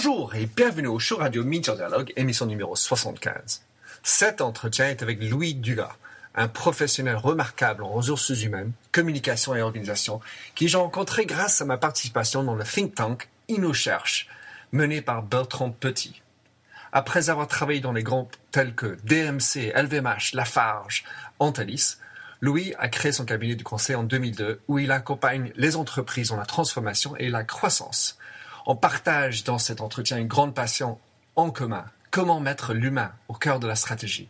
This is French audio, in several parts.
Bonjour et bienvenue au show radio Minter Dialogue, émission numéro 75. Cet entretien est avec Louis Dugas, un professionnel remarquable en ressources humaines, communication et organisation, qui j'ai rencontré grâce à ma participation dans le think tank InnoCherche, mené par Bertrand Petit. Après avoir travaillé dans les groupes tels que DMC, LVMH, Lafarge, Antalis, Louis a créé son cabinet de conseil en 2002 où il accompagne les entreprises dans la transformation et la croissance. On partage dans cet entretien une grande passion en commun. Comment mettre l'humain au cœur de la stratégie?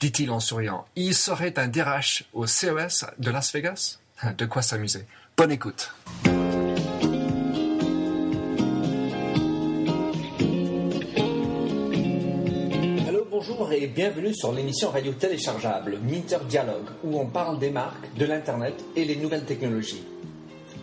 Dit-il en souriant. Il serait un DRH au CES de Las Vegas? De quoi s'amuser. Bonne écoute. Allô, bonjour et bienvenue sur l'émission radio téléchargeable Minter Dialogue où on parle des marques, de l'Internet et les nouvelles technologies.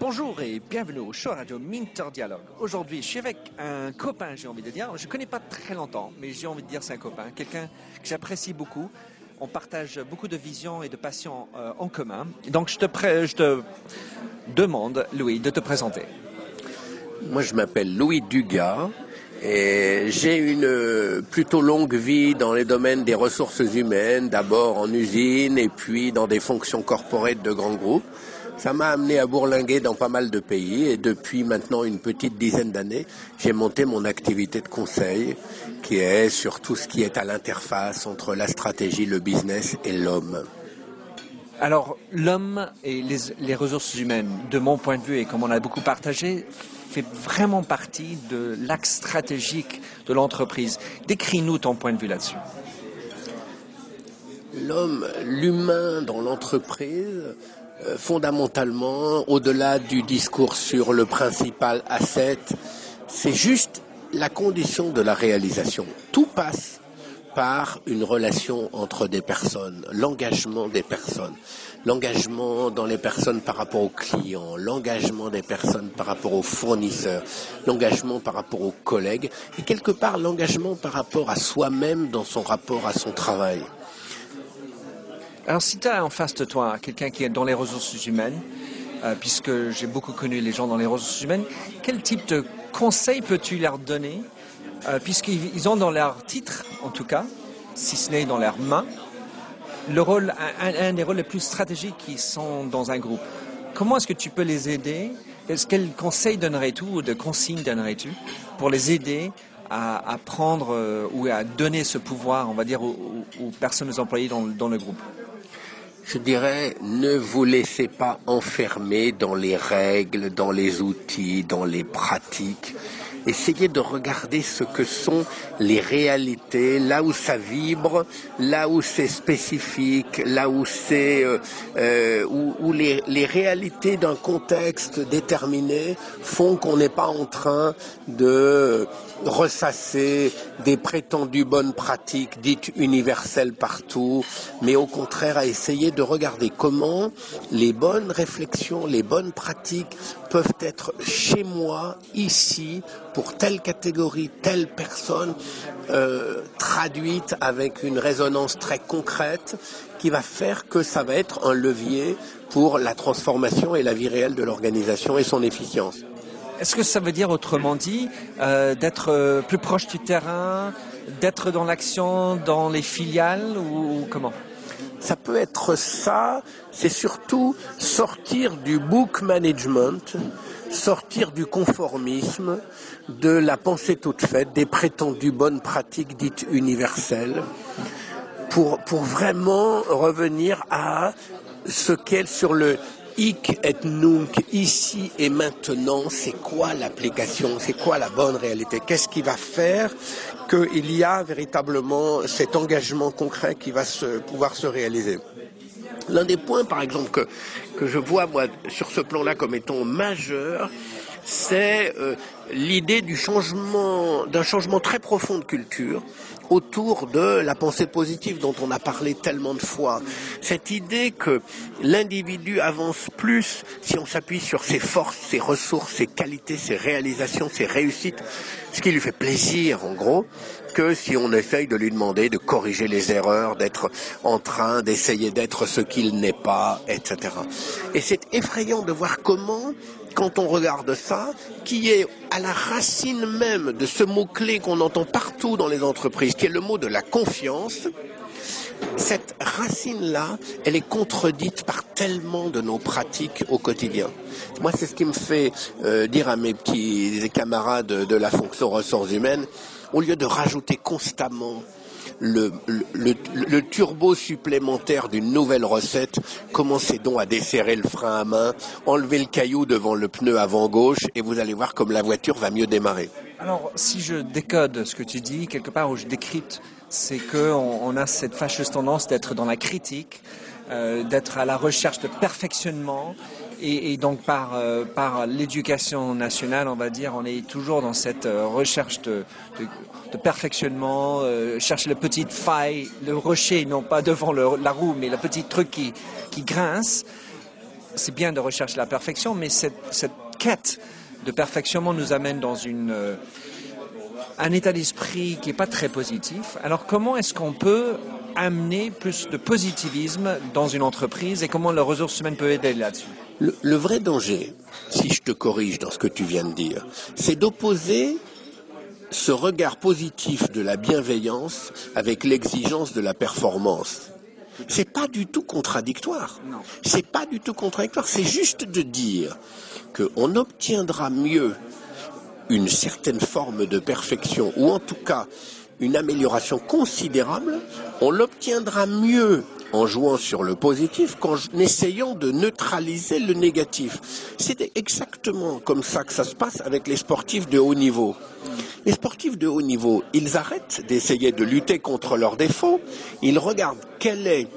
Bonjour et bienvenue au show radio Minter Dialogue. Aujourd'hui, je suis avec un copain, j'ai envie de dire. Je ne connais pas très longtemps, mais j'ai envie de dire c'est un copain, quelqu'un que j'apprécie beaucoup. On partage beaucoup de visions et de passions euh, en commun. Donc, je te, demande, Louis, de te présenter. Moi, je m'appelle Louis Dugas et j'ai une euh, plutôt longue vie dans les domaines des ressources humaines, d'abord en usine et puis dans des fonctions corporate de grands groupes. Ça m'a amené à bourlinguer dans pas mal de pays et depuis maintenant une petite dizaine d'années, j'ai monté mon activité de conseil qui est sur tout ce qui est à l'interface entre la stratégie, le business et l'homme. Alors, l'homme et les, les ressources humaines, de mon point de vue et comme on a beaucoup partagé, fait vraiment partie de l'axe stratégique de l'entreprise. Décris-nous ton point de vue là-dessus. L'homme, l'humain dans l'entreprise, fondamentalement, au-delà du discours sur le principal asset, c'est juste la condition de la réalisation. Tout passe par une relation entre des personnes, l'engagement des personnes, l'engagement dans les personnes par rapport aux clients, l'engagement des personnes par rapport aux fournisseurs, l'engagement par rapport aux collègues et quelque part l'engagement par rapport à soi-même dans son rapport à son travail. Alors, si tu as en face de toi quelqu'un qui est dans les ressources humaines, euh, puisque j'ai beaucoup connu les gens dans les ressources humaines, quel type de conseils peux-tu leur donner, euh, puisqu'ils ils ont dans leur titre, en tout cas, si ce n'est dans leurs mains, le rôle, un, des rôles les plus stratégiques qui sont dans un groupe. Comment est-ce que tu peux les aider? Est-ce- Quels conseils donnerais-tu ou de consignes donnerais-tu pour les aider à, prendre euh, ou à donner ce pouvoir, on va dire, aux, personnes, dans, dans le groupe? Je dirais, ne vous laissez pas enfermer dans les règles, dans les outils, dans les pratiques. Essayez de regarder ce que sont les réalités, là où ça vibre, là où c'est spécifique, là où c'est euh, euh, où, où les, les réalités d'un contexte déterminé font qu'on n'est pas en train de ressasser des prétendues bonnes pratiques dites universelles partout, mais au contraire à essayer de regarder comment les bonnes réflexions, les bonnes pratiques peuvent être chez moi, ici, pour telle catégorie, telle personne, euh, traduite avec une résonance très concrète qui va faire que ça va être un levier pour la transformation et la vie réelle de l'organisation et son efficience. Est-ce que ça veut dire autrement dit euh, d'être euh, plus proche du terrain, d'être dans l'action, dans les filiales ou, ou comment? Ça peut être ça, c'est surtout sortir du book management, sortir du conformisme, de la pensée toute faite, des prétendues bonnes pratiques dites universelles, pour, pour vraiment revenir à ce qu'est sur le hic et nunc, ici et maintenant, c'est quoi l'application, c'est quoi la bonne réalité, qu'est-ce qui va faire qu'il y a véritablement cet engagement concret qui va se, pouvoir se réaliser? L'un des points, par exemple, que, que je vois moi sur ce plan-là comme étant majeur, c'est euh, l'idée du changement, d'un changement très profond de culture autour de la pensée positive dont on a parlé tellement de fois. Cette idée que l'individu avance plus si on s'appuie sur ses forces, ses ressources, ses qualités, ses réalisations, ses réussites, ce qui lui fait plaisir en gros, que si on essaye de lui demander de corriger les erreurs, d'être en train d'essayer d'être ce qu'il n'est pas, etc. Et c'est effrayant de voir comment quand on regarde ça, qui est à la racine même de ce mot-clé qu'on entend partout dans les entreprises, qui est le mot de la confiance, cette racine-là, elle est contredite par tellement de nos pratiques au quotidien. Moi, c'est ce qui me fait euh, dire à mes petits camarades de la fonction ressources humaines, au lieu de rajouter constamment le, turbo supplémentaire d'une nouvelle recette, commencez donc à desserrer le frein à main, enlever le caillou devant le pneu avant gauche et vous allez voir comme la voiture va mieux démarrer. Alors, si je décode ce que tu dis, quelque part où je décrypte, c'est qu'on on a cette fâcheuse tendance d'être dans la critique, euh, d'être à la recherche de perfectionnement et, donc par, euh, par l'éducation nationale, on va dire, on est toujours dans cette euh, recherche de, perfectionnement, euh, chercher le petit faille, le rocher, non pas devant la roue, mais le petit truc qui, qui grince. C'est bien de rechercher la perfection, mais cette, cette quête de perfectionnement nous amène dans une, un état d'esprit qui n'est pas très positif. Alors comment est-ce qu'on peut amener plus de positivisme dans une entreprise et comment la ressource humaine peut aider là-dessus? Le, vrai danger, si je te corrige dans ce que tu viens de dire, c'est d'opposer ce regard positif de la bienveillance avec l'exigence de la performance. C'est pas du tout contradictoire. C'est pas du tout contradictoire. C'est juste de dire qu'on obtiendra mieux une certaine forme de perfection, ou en tout cas une amélioration considérable, on l'obtiendra mieux en jouant sur le positif qu'en essayant de neutraliser le négatif. C'est exactement comme ça que ça se passe avec les sportifs de haut niveau. Les sportifs de haut niveau, ils arrêtent d'essayer de lutter contre leurs défauts, ils regardent quel est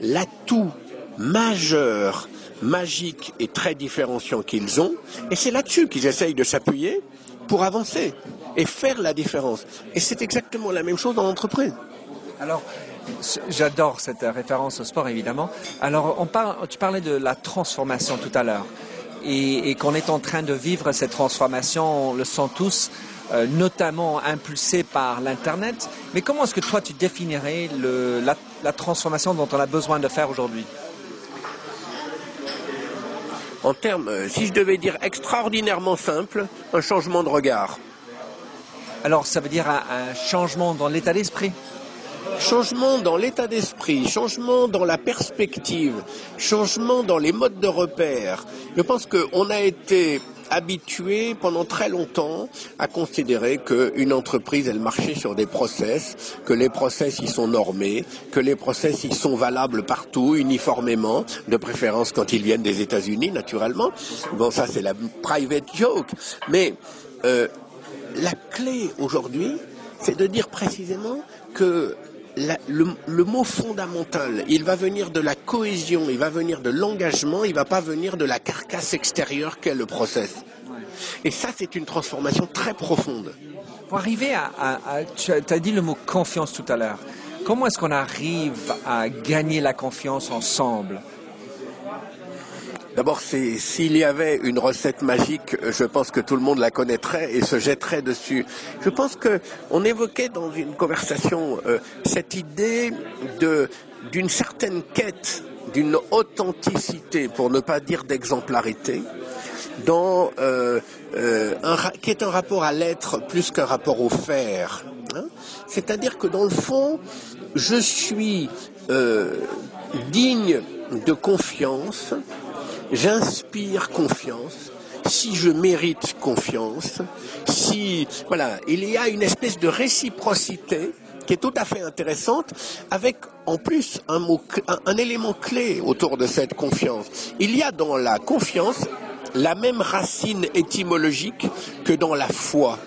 l'atout majeur, magique et très différenciant qu'ils ont, et c'est là-dessus qu'ils essayent de s'appuyer pour avancer et faire la différence. Et c'est exactement la même chose dans l'entreprise. Alors, J'adore cette référence au sport, évidemment. Alors, on parle, tu parlais de la transformation tout à l'heure et, qu'on est en train de vivre cette transformation, on le sent tous, euh, notamment impulsée par l'Internet. Mais comment est-ce que toi, tu définirais le, la, la transformation dont on a besoin de faire aujourd'hui? En termes, euh, si je devais dire extraordinairement simple, un changement de regard. Alors, ça veut dire un changement dans l'état d'esprit? Changement dans l'état d'esprit, changement dans la perspective, changement dans les modes de repère. Je pense qu'on a été habitué pendant très longtemps à considérer qu'une entreprise, elle marchait sur des process, que les process y sont normés, que les process y sont valables partout, uniformément, de préférence quand ils viennent des États-Unis, naturellement. Bon, ça c'est la private joke. Mais euh, la clé aujourd'hui, c'est de dire précisément que le, mot fondamental, il va venir de la cohésion, il va venir de l'engagement, il va pas venir de la carcasse extérieure qu'est le process. Et ça, c'est une transformation très profonde. Pour arriver à, à tu as dit le mot confiance tout à l'heure. Comment est-ce qu'on arrive à gagner la confiance ensemble? D'abord, s'il y avait une recette magique, je pense que tout le monde la connaîtrait et se jetterait dessus. Je pense que on évoquait dans une conversation euh, cette idée d'une certaine quête, d'une authenticité, pour ne pas dire d'exemplarité, dans euh, euh, un, qui est un rapport à l'être plus qu'un rapport au faire. Hein. C'est-à-dire que dans le fond, je suis digne de confiance j'inspire confiance, si je mérite confiance, si voilà, il y a une espèce de réciprocité qui est tout à fait intéressante, avec en plus un, mot, un, élément clé autour de cette confiance. Il y a dans la confiance la même racine étymologique que dans la foi.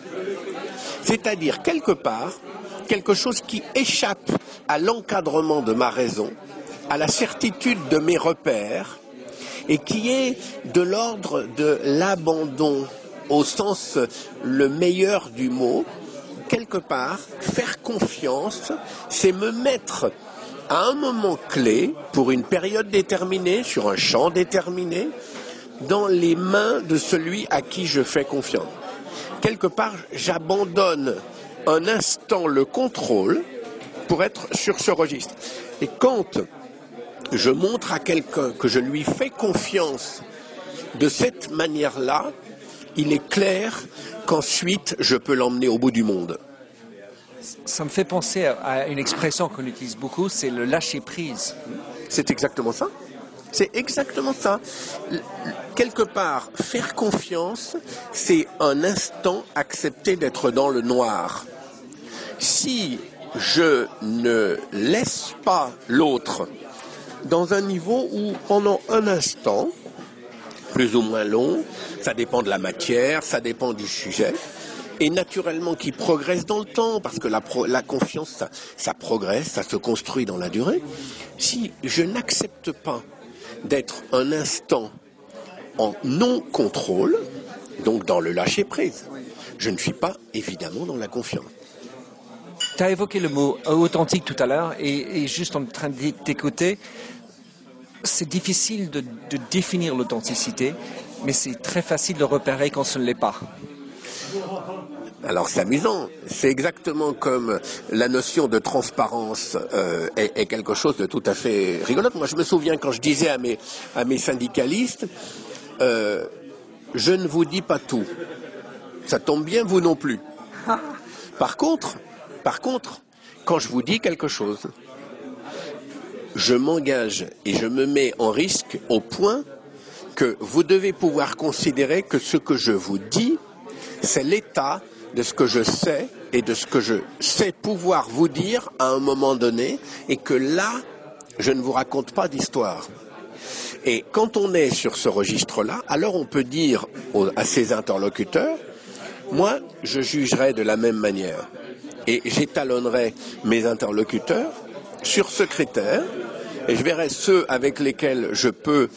C'est-à-dire quelque part quelque chose qui échappe à l'encadrement de ma raison, à la certitude de mes repères, et qui est de l'ordre de l'abandon au sens le meilleur du mot, quelque part, faire confiance, c'est me mettre à un moment clé, pour une période déterminée, sur un champ déterminé, dans les mains de celui à qui je fais confiance. Quelque part, j'abandonne un instant le contrôle pour être sur ce registre. Et quand je montre à quelqu'un que je lui fais confiance de cette manière-là, il est clair qu'ensuite je peux l'emmener au bout du monde. Ça me fait penser à une expression qu'on utilise beaucoup, c'est le lâcher prise. C'est exactement ça. C'est exactement ça. Quelque part, faire confiance, c'est un instant accepter d'être dans le noir. Si je ne laisse pas l'autre dans un niveau où pendant un instant, plus ou moins long, ça dépend de la matière, ça dépend du sujet, et naturellement qui progresse dans le temps, parce que la, confiance, ça progresse, ça se construit dans la durée. Si je n'accepte pas d'être un instant en non-contrôle, donc dans le lâcher-prise. Je ne suis pas évidemment dans la confiance. Tu as évoqué le mot authentique tout à l'heure et, juste en train d'écouter, c'est difficile de, de définir l'authenticité, mais c'est très facile de repérer quand ce ne l'est pas. Alors c'est amusant. C'est exactement comme la notion de transparence euh, est, quelque chose de tout à fait rigolote. Moi, je me souviens quand je disais à mes, à mes syndicalistes, euh, je ne vous dis pas tout. Ça tombe bien, vous non plus. Par contre, par contre, quand je vous dis quelque chose, je m'engage et je me mets en risque au point que vous devez pouvoir considérer que ce que je vous dis, c'est l'état de ce que je sais et de ce que je sais pouvoir vous dire à un moment donné, et que là, je ne vous raconte pas d'histoire. Et quand on est sur ce registre-là, alors on peut dire à ses interlocuteurs, moi, je jugerai de la même manière. Et j'étalonnerai mes interlocuteurs sur ce critère, et je verrai ceux avec lesquels je peux,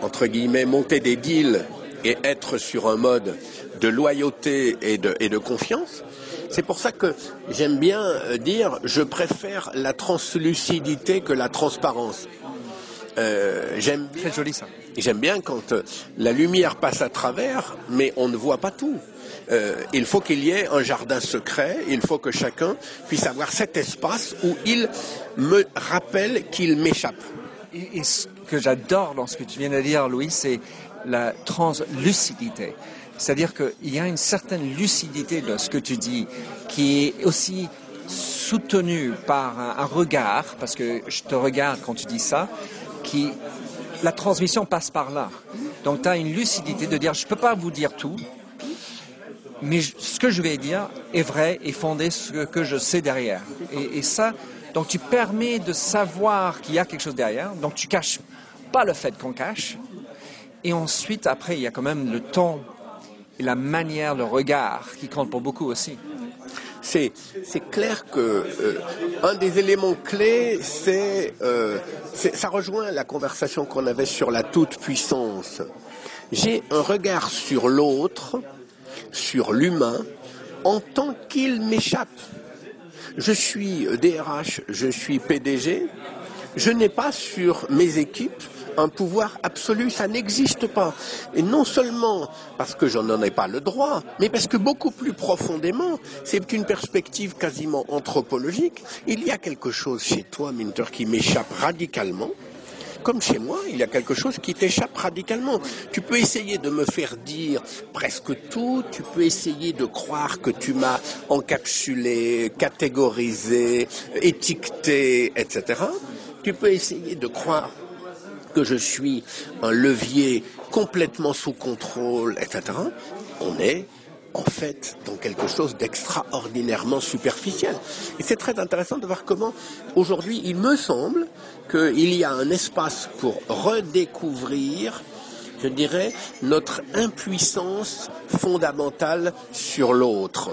entre guillemets, monter des deals et être sur un mode de loyauté et de, et de confiance. C'est pour ça que j'aime bien euh, dire je préfère la translucidité que la transparence. Euh, j'aime bien, Très joli ça. J'aime bien quand euh, la lumière passe à travers, mais on ne voit pas tout. Euh, il faut qu'il y ait un jardin secret, il faut que chacun puisse avoir cet espace où il me rappelle qu'il m'échappe. Et, ce que j'adore dans ce que tu viens de dire, Louis, c'est la translucidité. C'est-à-dire qu'il y a une certaine lucidité de ce que tu dis qui est aussi soutenue par un, regard, parce que je te regarde quand tu dis ça, qui la transmission passe par là. Donc tu as une lucidité de dire je ne peux pas vous dire tout, mais ce que je vais dire est vrai et fondé sur ce que je sais derrière. Et, et ça, donc tu permets de savoir qu'il y a quelque chose derrière. Donc tu caches pas le fait qu'on cache. Et ensuite, après, il y a quand même le temps et la manière, le regard qui compte pour beaucoup aussi. C'est, clair que euh, un des éléments clés, euh, c'est, ça rejoint la conversation qu'on avait sur la toute puissance. J'ai un regard sur l'autre, sur l'humain, en tant qu'il m'échappe. Je suis DRH, je suis PDG, je n'ai pas sur mes équipes un pouvoir absolu, ça n'existe pas. Et non seulement parce que je n'en ai pas le droit, mais parce que beaucoup plus profondément, c'est une perspective quasiment anthropologique. Il y a quelque chose chez toi, Minter, qui m'échappe radicalement comme chez moi, il y a quelque chose qui t'échappe radicalement. Tu peux essayer de me faire dire presque tout, tu peux essayer de croire que tu m'as encapsulé, catégorisé, étiqueté, etc. Tu peux essayer de croire que je suis un levier complètement sous contrôle, etc., on est en fait dans quelque chose d'extraordinairement superficiel. Et c'est très intéressant de voir comment aujourd'hui il me semble qu'il y a un espace pour redécouvrir, je dirais, notre impuissance fondamentale sur l'autre.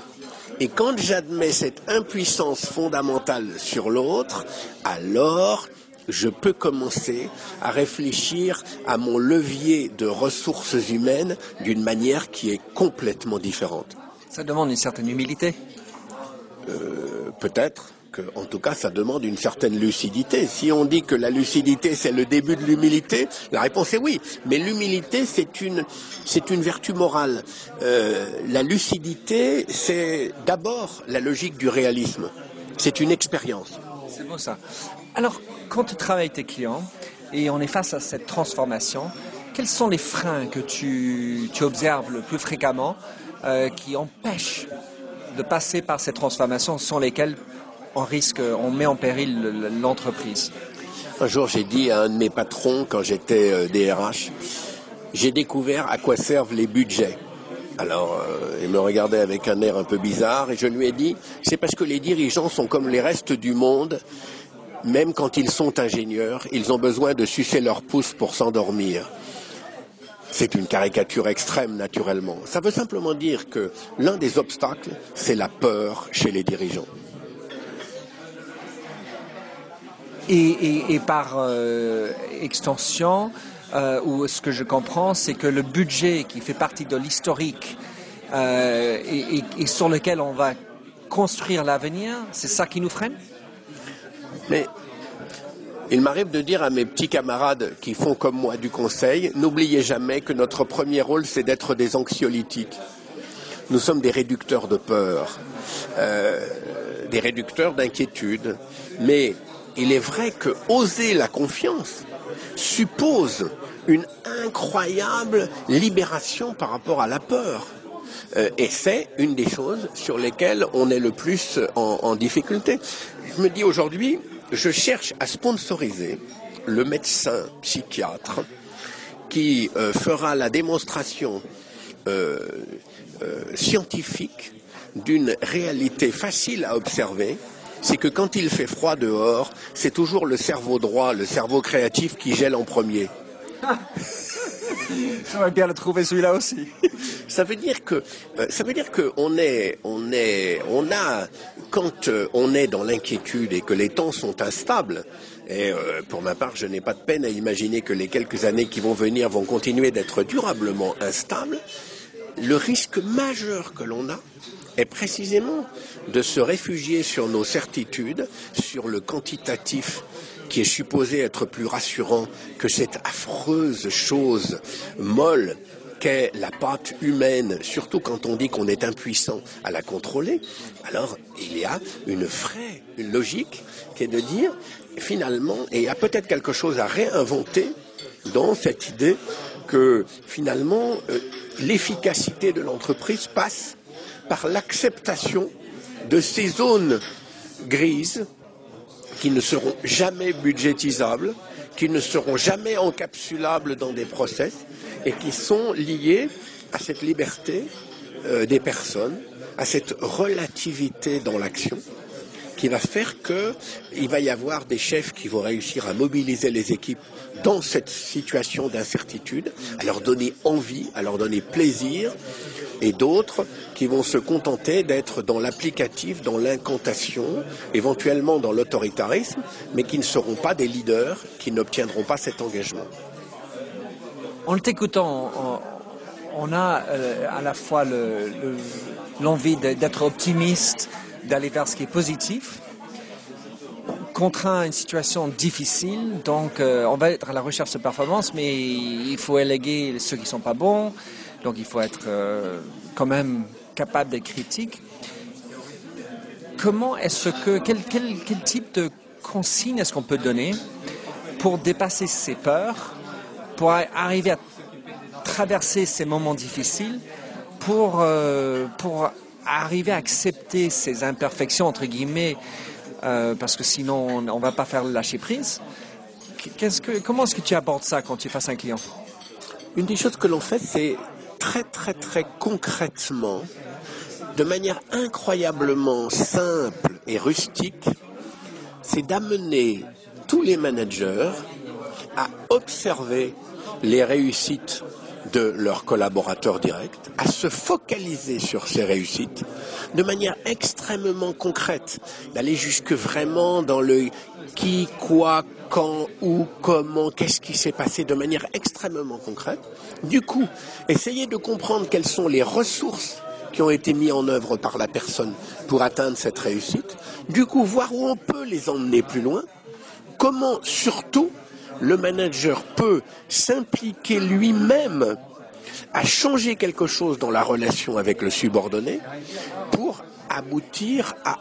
Et quand j'admets cette impuissance fondamentale sur l'autre, alors je peux commencer à réfléchir à mon levier de ressources humaines d'une manière qui est complètement différente. Ça demande une certaine humilité. euh, peut-être que, en tout cas, ça demande une certaine lucidité. Si on dit que la lucidité c'est le début de l'humilité, la réponse est oui. Mais l'humilité c'est une c'est une vertu morale. Euh, la lucidité c'est d'abord la logique du réalisme. C'est une expérience. C'est beau ça. Alors, quand tu travailles avec tes clients et on est face à cette transformation, quels sont les freins que tu, observes le plus fréquemment euh, qui empêchent de passer par ces transformations sans lesquelles on risque, on met en péril l'entreprise? Un jour, j'ai dit à un de mes patrons, quand j'étais DRH, j'ai découvert à quoi servent les budgets. Alors, euh, il me regardait avec un air un peu bizarre et je lui ai dit, c'est parce que les dirigeants sont comme les restes du monde, même quand ils sont ingénieurs, ils ont besoin de sucer leur pouce pour s'endormir. C'est une caricature extrême, naturellement. Ça veut simplement dire que l'un des obstacles, c'est la peur chez les dirigeants. Et, par euh, extension, euh, ce que je comprends, c'est que le budget qui fait partie de l'historique euh, et, sur lequel on va construire l'avenir, c'est ça qui nous freine? Mais il m'arrive de dire à mes petits camarades qui font comme moi du conseil, n'oubliez jamais que notre premier rôle, c'est d'être des anxiolytiques. Nous sommes des réducteurs de peur, euh, des réducteurs d'inquiétude. Mais il est vrai que oser la confiance suppose une incroyable libération par rapport à la peur. Euh, et c'est une des choses sur lesquelles on est le plus en, en difficulté. Je me dis aujourd'hui, je cherche à sponsoriser le médecin psychiatre qui euh, fera la démonstration euh, euh, scientifique d'une réalité facile à observer, c'est que quand il fait froid dehors, c'est toujours le cerveau droit, le cerveau créatif qui gèle en premier. J'aimerais bien le trouver celui-là aussi. ça veut dire que euh, ça veut dire que est on est on a quand euh, on est dans l'inquiétude et que les temps sont instables. Et euh, pour ma part, je n'ai pas de peine à imaginer que les quelques années qui vont venir vont continuer d'être durablement instables. Le risque majeur que l'on a est précisément de se réfugier sur nos certitudes, sur le quantitatif qui est supposé être plus rassurant que cette affreuse chose molle qu'est la pâte humaine, surtout quand on dit qu'on est impuissant à la contrôler, alors il y a une vraie logique qui est de dire, finalement, et il y a peut-être quelque chose à réinventer dans cette idée que finalement euh, l'efficacité de l'entreprise passe par l'acceptation de ces zones grises qui ne seront jamais budgétisables, qui ne seront jamais encapsulables dans des process et qui sont liées à cette liberté euh, des personnes, à cette relativité dans l'action qui va faire qu'il va y avoir des chefs qui vont réussir à mobiliser les équipes dans cette situation d'incertitude, à leur donner envie, à leur donner plaisir, et d'autres qui vont se contenter d'être dans l'applicatif, dans l'incantation, éventuellement dans l'autoritarisme, mais qui ne seront pas des leaders, qui n'obtiendront pas cet engagement. En t'écoutant, on a euh, à la fois l'envie d'être optimiste, d'aller vers ce qui est positif, contraint à une situation difficile, donc euh, on va être à la recherche de performance, mais il faut éléguer ceux qui sont pas bons, donc il faut être euh, quand même capable d'être critique. Comment est-ce que quel, quel, quel type de consigne est-ce qu'on peut donner pour dépasser ses peurs, pour arriver à traverser ces moments difficiles, pour euh, pour arriver à accepter ces imperfections entre guillemets, euh, parce que sinon on ne va pas faire le lâcher prise. Comment est-ce que tu abordes ça quand tu à un client? Une des choses que l'on fait, c'est très très très concrètement, de manière incroyablement simple et rustique, c'est d'amener tous les managers à observer les réussites de leurs collaborateurs directs, à se focaliser sur ces réussites de manière extrêmement concrète, d'aller jusque vraiment dans le qui, quoi, quand, où, comment, qu'est-ce qui s'est passé de manière extrêmement concrète. Du coup, essayer de comprendre quelles sont les ressources qui ont été mis en œuvre par la personne pour atteindre cette réussite. Du coup, voir où on peut les emmener plus loin. Comment surtout le manager peut s'impliquer lui-même à changer quelque chose dans la relation avec le subordonné pour aboutir à,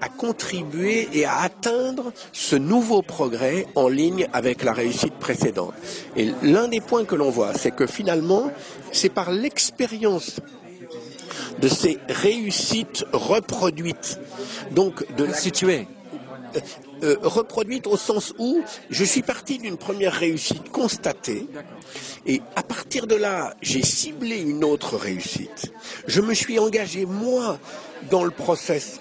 à, contribuer et à atteindre ce nouveau progrès en ligne avec la réussite précédente. Et l'un des points que l'on voit, c'est que finalement, c'est par l'expérience de ces réussites reproduites, donc de la... euh, reproduite au sens où je suis parti d'une première réussite constatée et à partir de là, j'ai ciblé une autre réussite. Je me suis engagé moi dans le process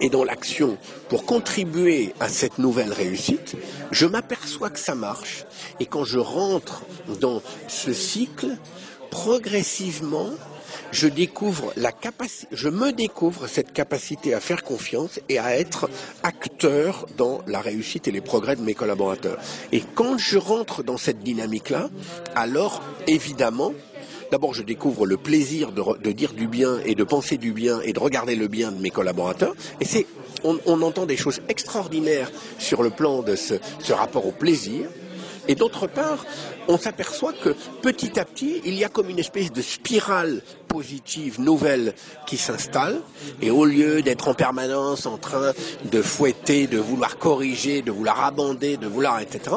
et dans l'action pour contribuer à cette nouvelle réussite, je m'aperçois que ça marche. Et quand je rentre dans ce cycle, progressivement, je découvre la capacité, je me découvre cette capacité à faire confiance et à être acteur dans la réussite et les progrès de mes collaborateurs. Et quand je rentre dans cette dynamique-là, alors évidemment, D'abord, je découvre le plaisir de, dire du bien et de penser du bien et de regarder le bien de mes collaborateurs. Et c'est, on, entend des choses extraordinaires sur le plan de ce rapport au plaisir. Et d'autre part, on s'aperçoit que petit à petit, il y a comme une espèce de spirale positive nouvelle qui s'installe. Et au lieu d'être en permanence en train de fouetter, de vouloir corriger, de vouloir abonder, de vouloir, etc.,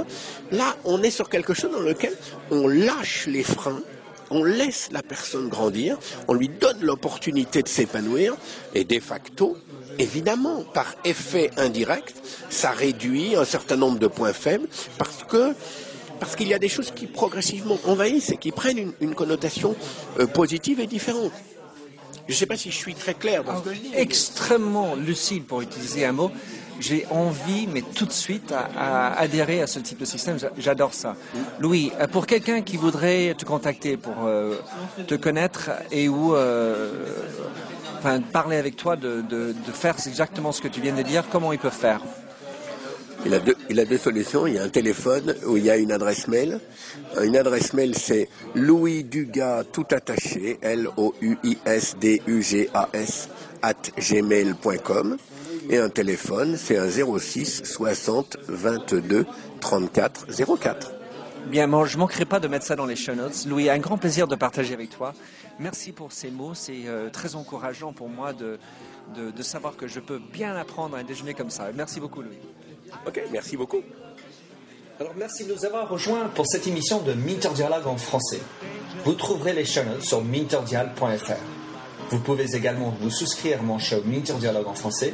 là, on est sur quelque chose dans lequel on lâche les freins on laisse la personne grandir, on lui donne l'opportunité de s'épanouir, et de facto, évidemment, par effet indirect, ça réduit un certain nombre de points faibles, parce qu'il y a des choses qui progressivement envahissent et qui prennent une, connotation euh, positive et différente. Je ne sais pas si je suis très clair dans ce que je dis. Extrêmement lucide pour utiliser un mot. J'ai envie, mais tout de suite, à, adhérer à ce type de système. J'adore ça. Louis, euh, pour quelqu'un qui voudrait te contacter pour euh, te connaître et ou enfin, parler avec toi, de, faire exactement ce que tu viens de dire, comment il peut faire? Il a, deux, il a deux solutions. Il y a un téléphone où il y a une adresse mail. Une adresse mail, c'est Louis Dugas, tout attaché, L-O-U-I-S-D-U-G-A-S, at gmail.com. Et un téléphone, c'est un 06 60 22 34 04. Bien, moi, je ne manquerai pas de mettre ça dans les show notes. Louis, un grand plaisir de partager avec toi. Merci pour ces mots. C'est euh, très encourageant pour moi de, de, de savoir que je peux bien apprendre un déjeuner comme ça. Merci beaucoup, Louis. Ok, merci beaucoup. Alors merci de nous avoir rejoints pour cette émission de Minter Dialogue en français. Vous trouverez les channels sur minterdial.fr. Vous pouvez également vous souscrire à mon show Minter Dialogue en français